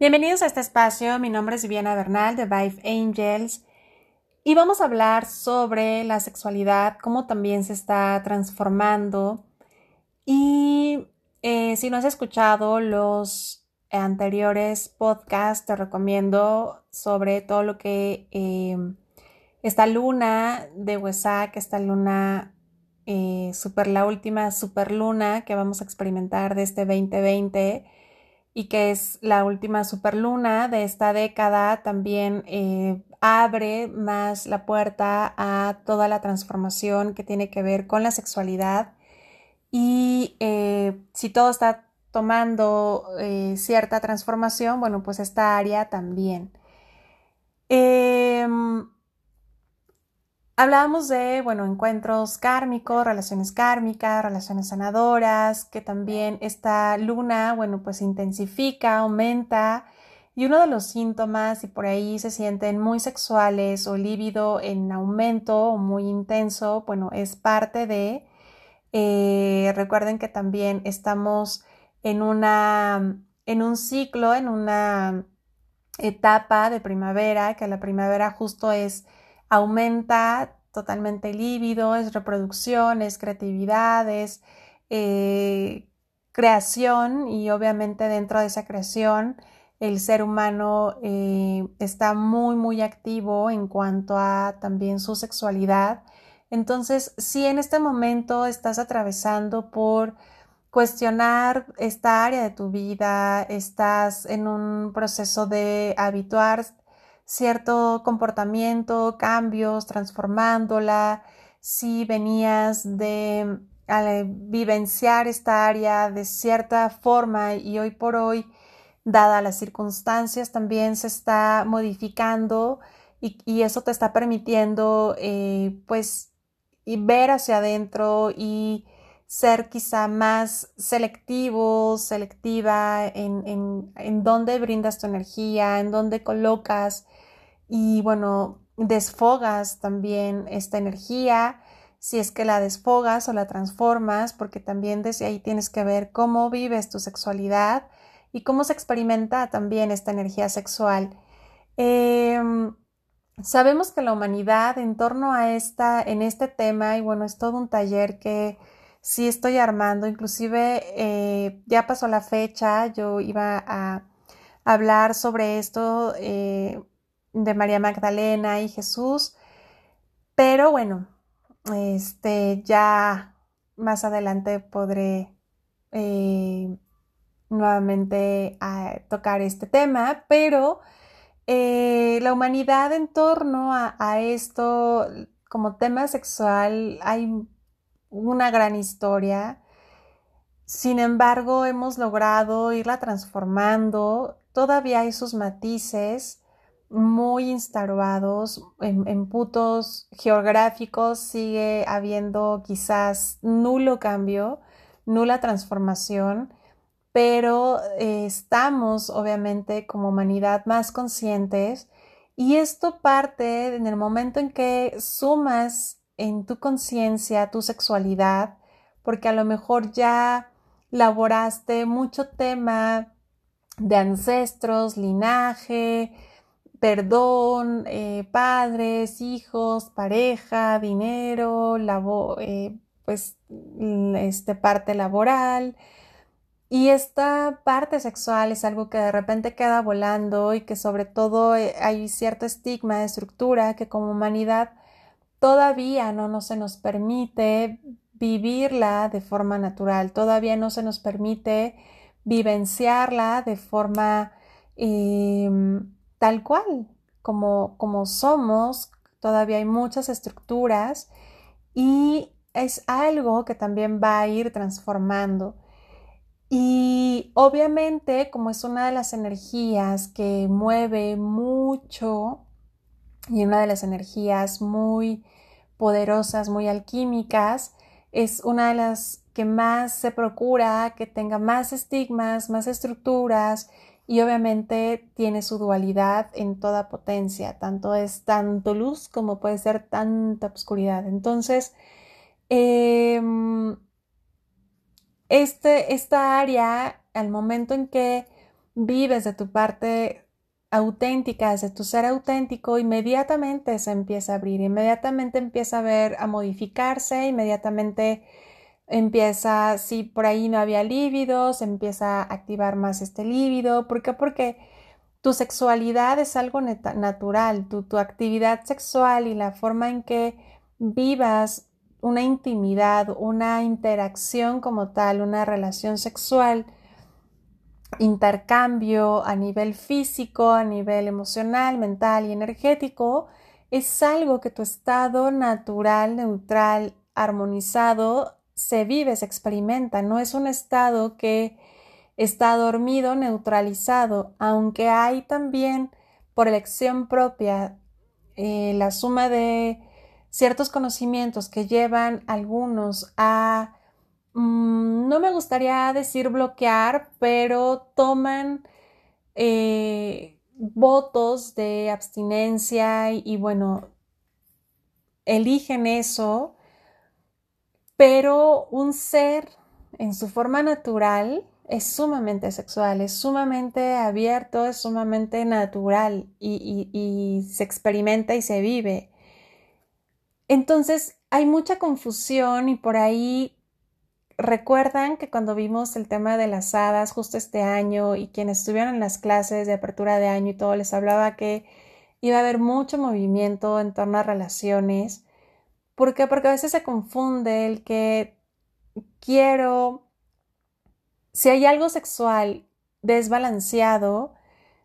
Bienvenidos a este espacio, mi nombre es Viviana Bernal de Vive Angels y vamos a hablar sobre la sexualidad, cómo también se está transformando. Y eh, si no has escuchado los anteriores podcasts, te recomiendo sobre todo lo que eh, esta luna de Wesak, esta luna eh, super, la última super luna que vamos a experimentar de este 2020 y que es la última superluna de esta década, también eh, abre más la puerta a toda la transformación que tiene que ver con la sexualidad. Y eh, si todo está tomando eh, cierta transformación, bueno, pues esta área también. Hablábamos de, bueno, encuentros kármicos, relaciones kármicas, relaciones sanadoras, que también esta luna, bueno, pues intensifica, aumenta. Y uno de los síntomas, y por ahí se sienten muy sexuales o lívido en aumento o muy intenso, bueno, es parte de, eh, recuerden que también estamos en una, en un ciclo, en una etapa de primavera, que la primavera justo es aumenta totalmente líbido, es reproducción, es creatividad, es eh, creación y obviamente dentro de esa creación el ser humano eh, está muy muy activo en cuanto a también su sexualidad. Entonces, si en este momento estás atravesando por cuestionar esta área de tu vida, estás en un proceso de habituar cierto comportamiento, cambios, transformándola, si venías de vivenciar esta área de cierta forma y hoy por hoy, dada las circunstancias, también se está modificando y, eso te está permitiendo eh, pues ver hacia adentro y ser quizá más selectivo, selectiva en, en, en dónde brindas tu energía, en dónde colocas y bueno, desfogas también esta energía, si es que la desfogas o la transformas, porque también desde ahí tienes que ver cómo vives tu sexualidad y cómo se experimenta también esta energía sexual. Em, sabemos que la humanidad en torno a esta, en este tema, y bueno, es todo un taller que sí estoy armando, inclusive eh, ya pasó la fecha, yo iba a hablar sobre esto eh, de María Magdalena y Jesús. Pero bueno, este ya más adelante podré eh, nuevamente tocar este tema, pero eh, la humanidad en torno a, esto como tema sexual hay una gran historia. Sin embargo, hemos logrado irla transformando. Todavía hay sus matices muy instaurados en, puntos geográficos sigue habiendo quizás nulo cambio, nula transformación, pero eh, estamos obviamente como humanidad más conscientes y esto parte en el momento en que sumas en tu conciencia tu sexualidad, porque a lo mejor ya laboraste mucho tema de ancestros, linaje, perdón, eh, padres, hijos, pareja, dinero, eh, pues este, parte laboral. Y esta parte sexual es algo que de repente queda volando y que sobre todo eh, hay cierto estigma de estructura que como humanidad todavía no, no se nos permite vivirla de forma natural, todavía no se nos permite vivenciarla de forma em, tal cual, como, como somos, todavía hay muchas estructuras y es algo que también va a ir transformando. Y obviamente, como es una de las energías que mueve mucho y una de las energías muy poderosas, muy alquímicas, es una de las que más se procura que tenga más estigmas, más estructuras y obviamente tiene su dualidad en toda potencia, tanto es tanto luz como puede ser tanta oscuridad. Entonces, em, este, esta área, al momento en que vives de tu parte auténtica, de tu ser auténtico, inmediatamente se empieza a abrir, inmediatamente empieza a ver, a modificarse, inmediatamente empieza, si por ahí no había líbido, empieza a activar más este líbido. ¿Por qué? Porque tu sexualidad es algo natural, tu, tu actividad sexual y la forma en que vivas una intimidad, una interacción como tal, una relación sexual, intercambio a nivel físico, a nivel emocional, mental y energético, es algo que tu estado natural, neutral, armonizado se vive, se experimenta, no es un estado que está dormido, neutralizado, aunque hay también por elección propia eh, la suma de ciertos conocimientos que llevan algunos a, mm, no me gustaría decir bloquear, pero toman eh, votos de abstinencia y bueno, eligen eso pero un ser en su forma natural es sumamente sexual, es sumamente abierto, es sumamente natural y, se experimenta y se vive. Entonces hay mucha confusión y por ahí recuerdan que cuando vimos el tema de las hadas justo este año y quienes estuvieron en las clases de apertura de año y todo les hablaba que iba a haber mucho movimiento en torno a relaciones ¿Por qué? Porque a veces se confunde el que quiero, si hay algo sexual desbalanceado,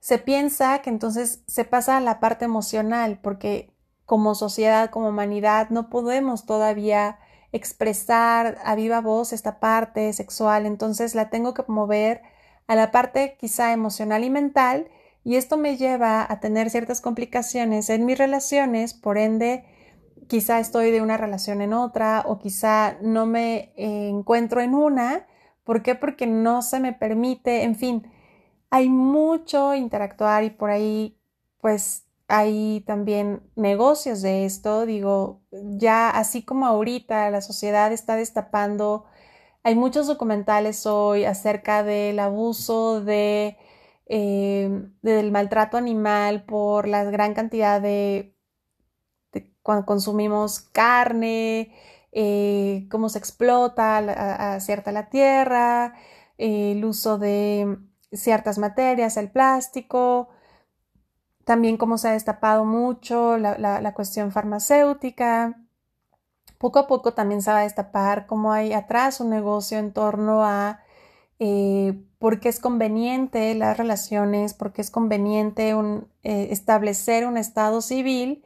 se piensa que entonces se pasa a la parte emocional, porque como sociedad, como humanidad, no podemos todavía expresar a viva voz esta parte sexual, entonces la tengo que mover a la parte quizá emocional y mental, y esto me lleva a tener ciertas complicaciones en mis relaciones, por ende, quizá estoy de una relación en otra o quizá no me eh, encuentro en una. ¿Por qué? Porque no se me permite, en fin, hay mucho interactuar y por ahí pues hay también negocios de esto. Digo, ya así como ahorita la sociedad está destapando, hay muchos documentales hoy acerca del abuso de, eh, del maltrato animal por la gran cantidad de cuando consumimos carne, eh, cómo se explota cierta la tierra, eh, el uso de ciertas materias, el plástico, también cómo se ha destapado mucho la, cuestión farmacéutica. Poco a poco también se va a destapar cómo hay atrás un negocio en torno a eh, por qué es conveniente las relaciones, por qué es conveniente establecer un estado civil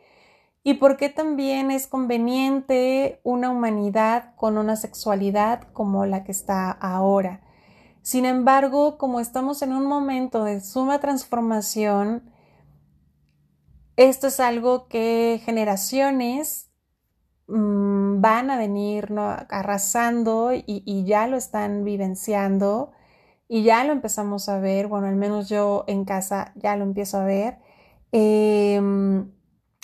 y por qué también es conveniente una humanidad con una sexualidad como la que está ahora. Sin embargo, como estamos en un momento de suma transformación, esto es algo que generaciones mm, van a venir arrasando y, ya lo están vivenciando y ya lo empezamos a ver, bueno, al menos yo en casa ya lo empiezo a ver. Em,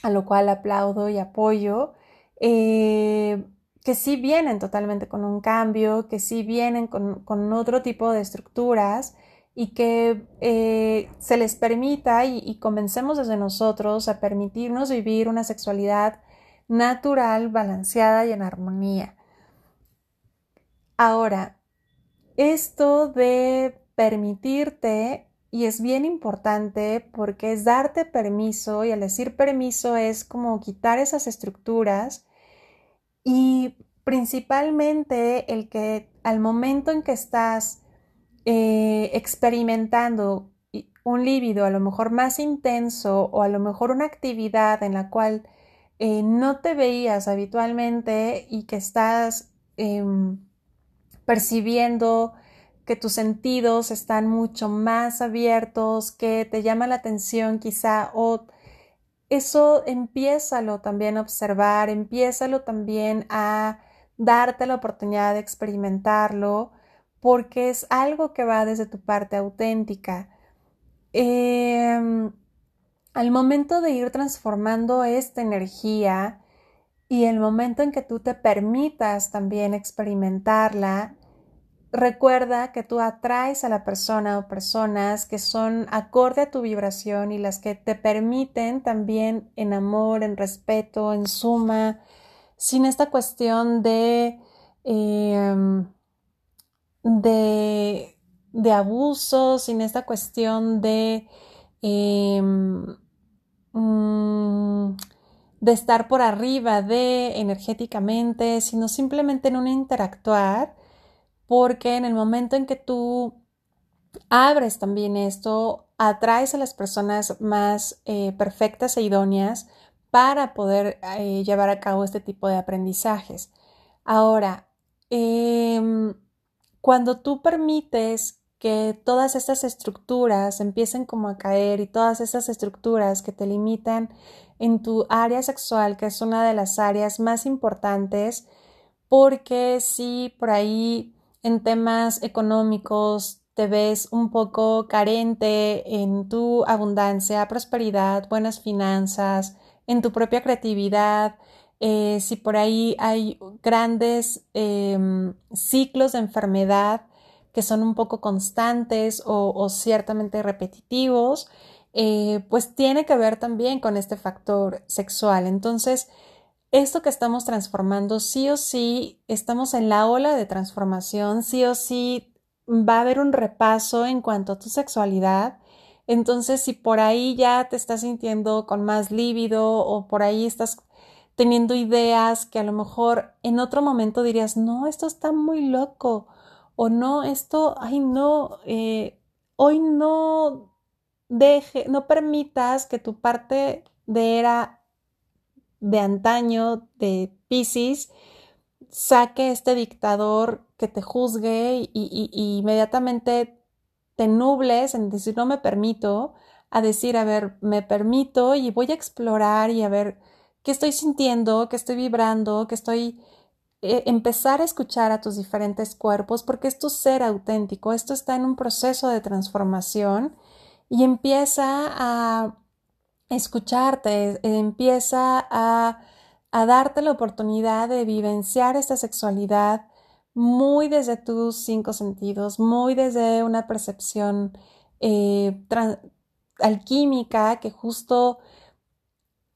a lo cual aplaudo y apoyo, eh, que sí vienen totalmente con un cambio, que sí vienen con, otro tipo de estructuras y que eh, se les permita y, y comencemos desde nosotros a permitirnos vivir una sexualidad natural, balanceada y en armonía. Ahora, esto de permitirte y es bien importante porque es darte permiso y al decir permiso es como quitar esas estructuras y principalmente el que al momento en que estás eh, experimentando un líbido a lo mejor más intenso o a lo mejor una actividad en la cual eh, no te veías habitualmente y que estás em, percibiendo que tus sentidos están mucho más abiertos, que te llama la atención quizá o eso empiézalo también a observar, empiézalo también a darte la oportunidad de experimentarlo porque es algo que va desde tu parte auténtica. Em, al momento de ir transformando esta energía y el momento en que tú te permitas también experimentarla, recuerda que tú atraes a la persona o personas que son acorde a tu vibración y las que te permiten también en amor, en respeto, en suma, sin esta cuestión de, de, de abuso, sin esta cuestión de, em, mm, de estar por arriba de energéticamente, sino simplemente en un interactuar porque en el momento en que tú abres también esto, atraes a las personas más eh, perfectas e idóneas para poder eh, llevar a cabo este tipo de aprendizajes. Ahora, em, cuando tú permites que todas estas estructuras empiecen como a caer y todas esas estructuras que te limitan en tu área sexual, que es una de las áreas más importantes, porque si por ahí en temas económicos te ves un poco carente en tu abundancia, prosperidad, buenas finanzas, en tu propia creatividad, eh, si por ahí hay grandes em, ciclos de enfermedad que son un poco constantes o, ciertamente repetitivos, eh, pues tiene que ver también con este factor sexual. Entonces, esto que estamos transformando, sí o sí, estamos en la ola de transformación, sí o sí va a haber un repaso en cuanto a tu sexualidad. Entonces, si por ahí ya te estás sintiendo con más lívido o por ahí estás teniendo ideas que a lo mejor en otro momento dirías, no, esto está muy loco o no, esto, ay, no, eh, hoy no deje, no permitas que tu parte de era de antaño de Pisces saque este dictador que te juzgue y, inmediatamente te nubles en decir no me permito, a decir, a ver, me permito y voy a explorar y a ver qué estoy sintiendo, qué estoy vibrando, qué estoy... Eh, empezar a escuchar a tus diferentes cuerpos porque es tu ser auténtico, esto está en un proceso de transformación y empieza a escucharte, empieza a, darte la oportunidad de vivenciar esta sexualidad muy desde tus cinco sentidos, muy desde una percepción eh, alquímica que justo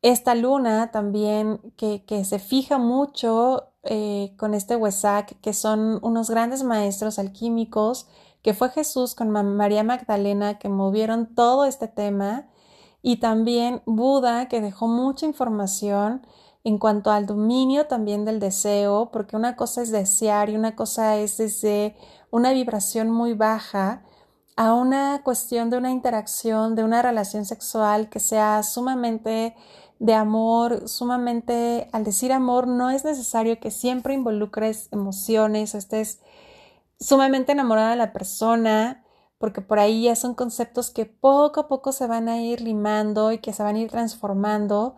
esta luna también que, se fija mucho eh, con este Wesak, que son unos grandes maestros alquímicos, que fue Jesús con María Magdalena, que movieron todo este tema y también Buda, que dejó mucha información en cuanto al dominio también del deseo, porque una cosa es desear y una cosa es desde una vibración muy baja a una cuestión de una interacción, de una relación sexual que sea sumamente de amor, sumamente, al decir amor, no es necesario que siempre involucres emociones, estés sumamente enamorada de la persona, porque por ahí ya son conceptos que poco a poco se van a ir limando y que se van a ir transformando,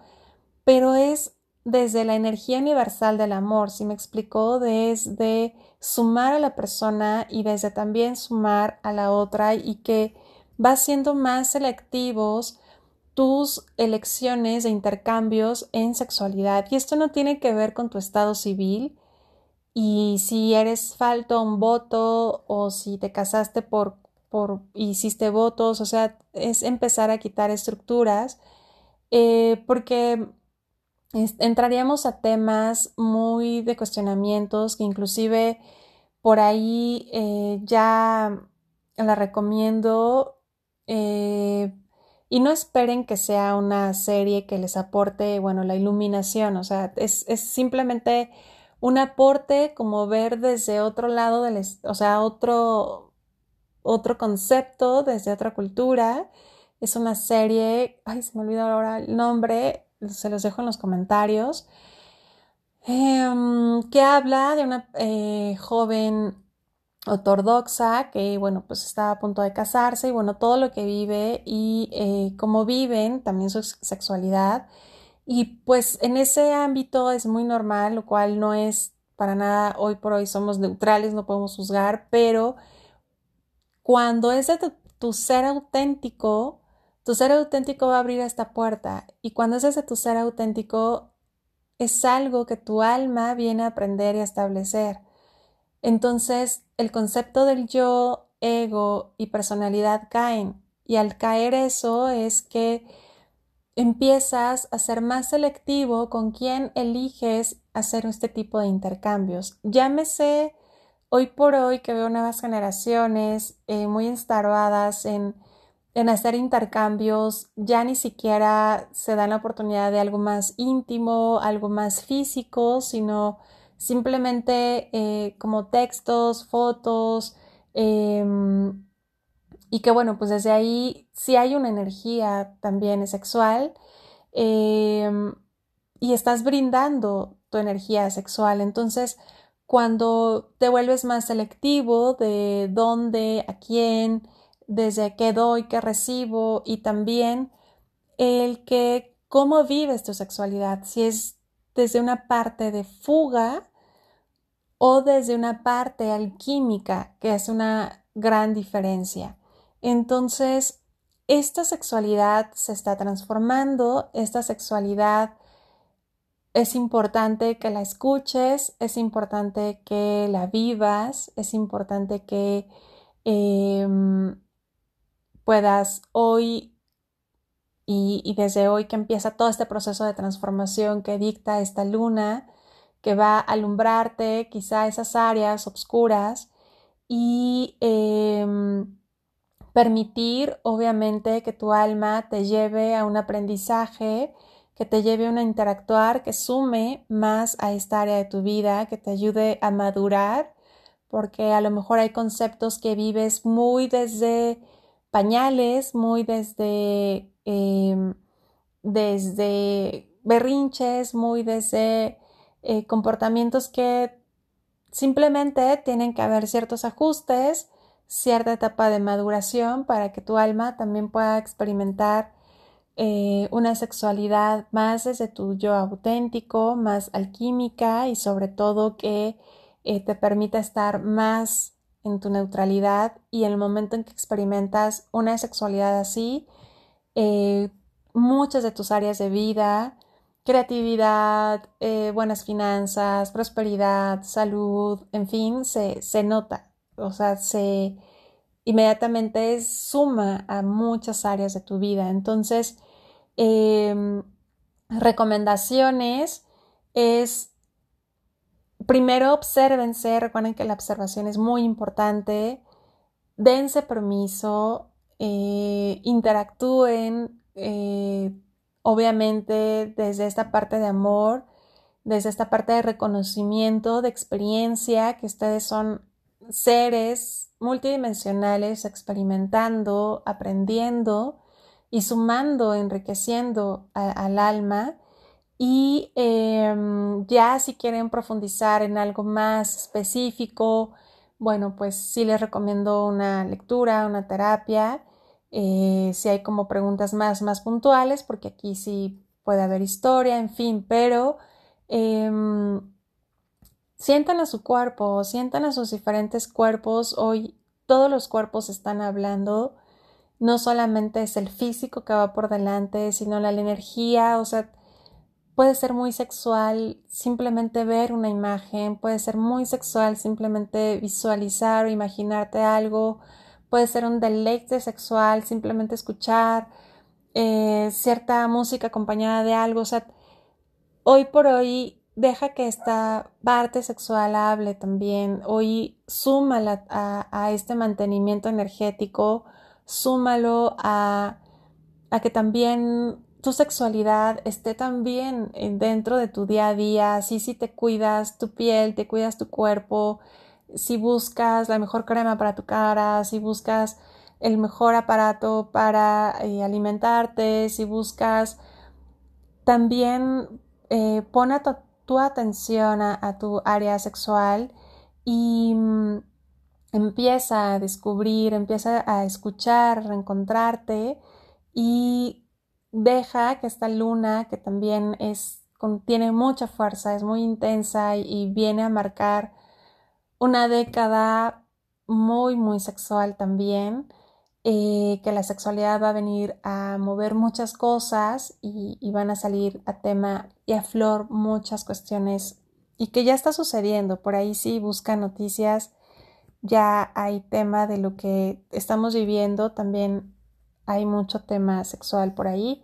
pero es desde la energía universal del amor, si me explicó, desde sumar a la persona y desde también sumar a la otra y que va siendo más selectivos tus elecciones de intercambios en sexualidad. Y esto no tiene que ver con tu estado civil y si eres falto un voto o si te casaste por por hiciste votos, o sea, es empezar a quitar estructuras, eh, porque entraríamos a temas muy de cuestionamientos que inclusive por ahí eh, ya la recomiendo eh, y no esperen que sea una serie que les aporte, bueno, la iluminación, o sea, es, es simplemente un aporte como ver desde otro lado del, o sea, otro, otro concepto, desde otra cultura. Es una serie, ay, se me olvidó ahora el nombre, se los dejo en los comentarios, em, que habla de una eh, joven ortodoxa que, bueno, pues está a punto de casarse y, bueno, todo lo que vive y eh, cómo viven, también su sexualidad. Y pues en ese ámbito es muy normal, lo cual no es para nada, hoy por hoy somos neutrales, no podemos juzgar, pero cuando es de tu, ser auténtico, tu ser auténtico va a abrir esta puerta y cuando es de tu ser auténtico es algo que tu alma viene a aprender y a establecer. Entonces, el concepto del yo, ego y personalidad caen. Y al caer eso es que empiezas a ser más selectivo con quién eliges hacer este tipo de intercambios. Llámese hoy por hoy que veo nuevas generaciones eh, muy instaladas en, en hacer intercambios, ya ni siquiera se dan la oportunidad de algo más íntimo, algo más físico, sino simplemente eh, como textos, fotos, em, y que bueno, pues desde ahí sí hay una energía también sexual em, y estás brindando tu energía sexual. Entonces, cuando te vuelves más selectivo de dónde, a quién, desde qué doy, qué recibo y también el que cómo vives tu sexualidad, si es desde una parte de fuga o desde una parte alquímica, que es una gran diferencia. Entonces, esta sexualidad se está transformando, esta sexualidad es importante que la escuches, es importante que la vivas, es importante que em, puedas hoy y, desde hoy que empieza todo este proceso de transformación que dicta esta luna, que va a alumbrarte quizá esas áreas oscuras y em, permitir obviamente que tu alma te lleve a un aprendizaje, que te lleve a interactuar, que sume más a esta área de tu vida, que te ayude a madurar, porque a lo mejor hay conceptos que vives muy desde pañales, muy desde, em, desde berrinches, muy desde eh, comportamientos que simplemente tienen que haber ciertos ajustes cierta etapa de maduración para que tu alma también pueda experimentar eh, una sexualidad más desde tu yo auténtico, más alquímica y sobre todo que eh, te permita estar más en tu neutralidad y en el momento en que experimentas una sexualidad así, eh, muchas de tus áreas de vida, creatividad, buenas finanzas, prosperidad, salud, en fin, se, se nota o sea, se inmediatamente suma a muchas áreas de tu vida. Entonces, em, recomendaciones es, primero, obsérvense, recuerden que la observación es muy importante, dense permiso, eh, interactúen, eh, obviamente, desde esta parte de amor, desde esta parte de reconocimiento, de experiencia, que ustedes son seres multidimensionales experimentando, aprendiendo y sumando, enriqueciendo al alma. Y em, ya si quieren profundizar en algo más específico, bueno, pues sí les recomiendo una lectura, una terapia, eh, si hay como preguntas más, más puntuales, porque aquí sí puede haber historia, en fin, pero em, Sientan a su cuerpo, sientan a sus diferentes cuerpos. Hoy todos los cuerpos están hablando. No solamente es el físico que va por delante, sino la, energía. O sea, puede ser muy sexual simplemente ver una imagen, puede ser muy sexual simplemente visualizar o imaginarte algo, puede ser un deleite sexual simplemente escuchar eh, cierta música acompañada de algo. O sea, hoy por hoy deja que esta parte sexual hable también. Hoy súmala a, este mantenimiento energético, súmalo a, a que también tu sexualidad esté también dentro de tu día a día, si te cuidas tu piel, te cuidas tu cuerpo, si buscas la mejor crema para tu cara, si buscas el mejor aparato para eh, alimentarte, si buscas también eh, pon a tu tu atención a, tu área sexual y mm, empieza a descubrir, empieza a escuchar, reencontrarte y deja que esta luna, que también es, tiene mucha fuerza, es muy intensa y viene a marcar una década muy, muy sexual también, eh, que la sexualidad va a venir a mover muchas cosas y, van a salir a tema y a flor muchas cuestiones y que ya está sucediendo. Por ahí sí busca noticias, ya hay tema de lo que estamos viviendo, también hay mucho tema sexual por ahí.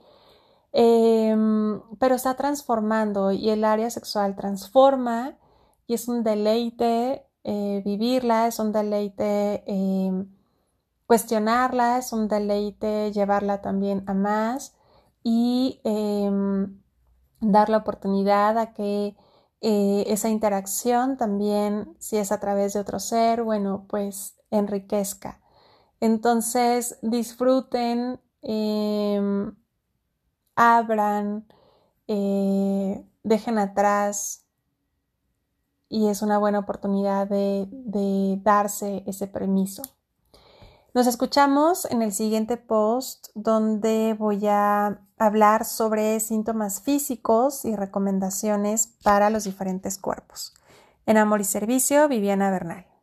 Em, pero está transformando y el área sexual transforma y es un deleite eh, vivirla, es un deleite em, cuestionarla, es un deleite llevarla también a más y em, dar la oportunidad a que eh, esa interacción también, si es a través de otro ser, bueno, pues enriquezca. Entonces disfruten, em, abran, eh, dejen atrás y es una buena oportunidad de, de darse ese permiso. Nos escuchamos en el siguiente post donde voy a hablar sobre síntomas físicos y recomendaciones para los diferentes cuerpos. En Amor y Servicio, Viviana Bernal.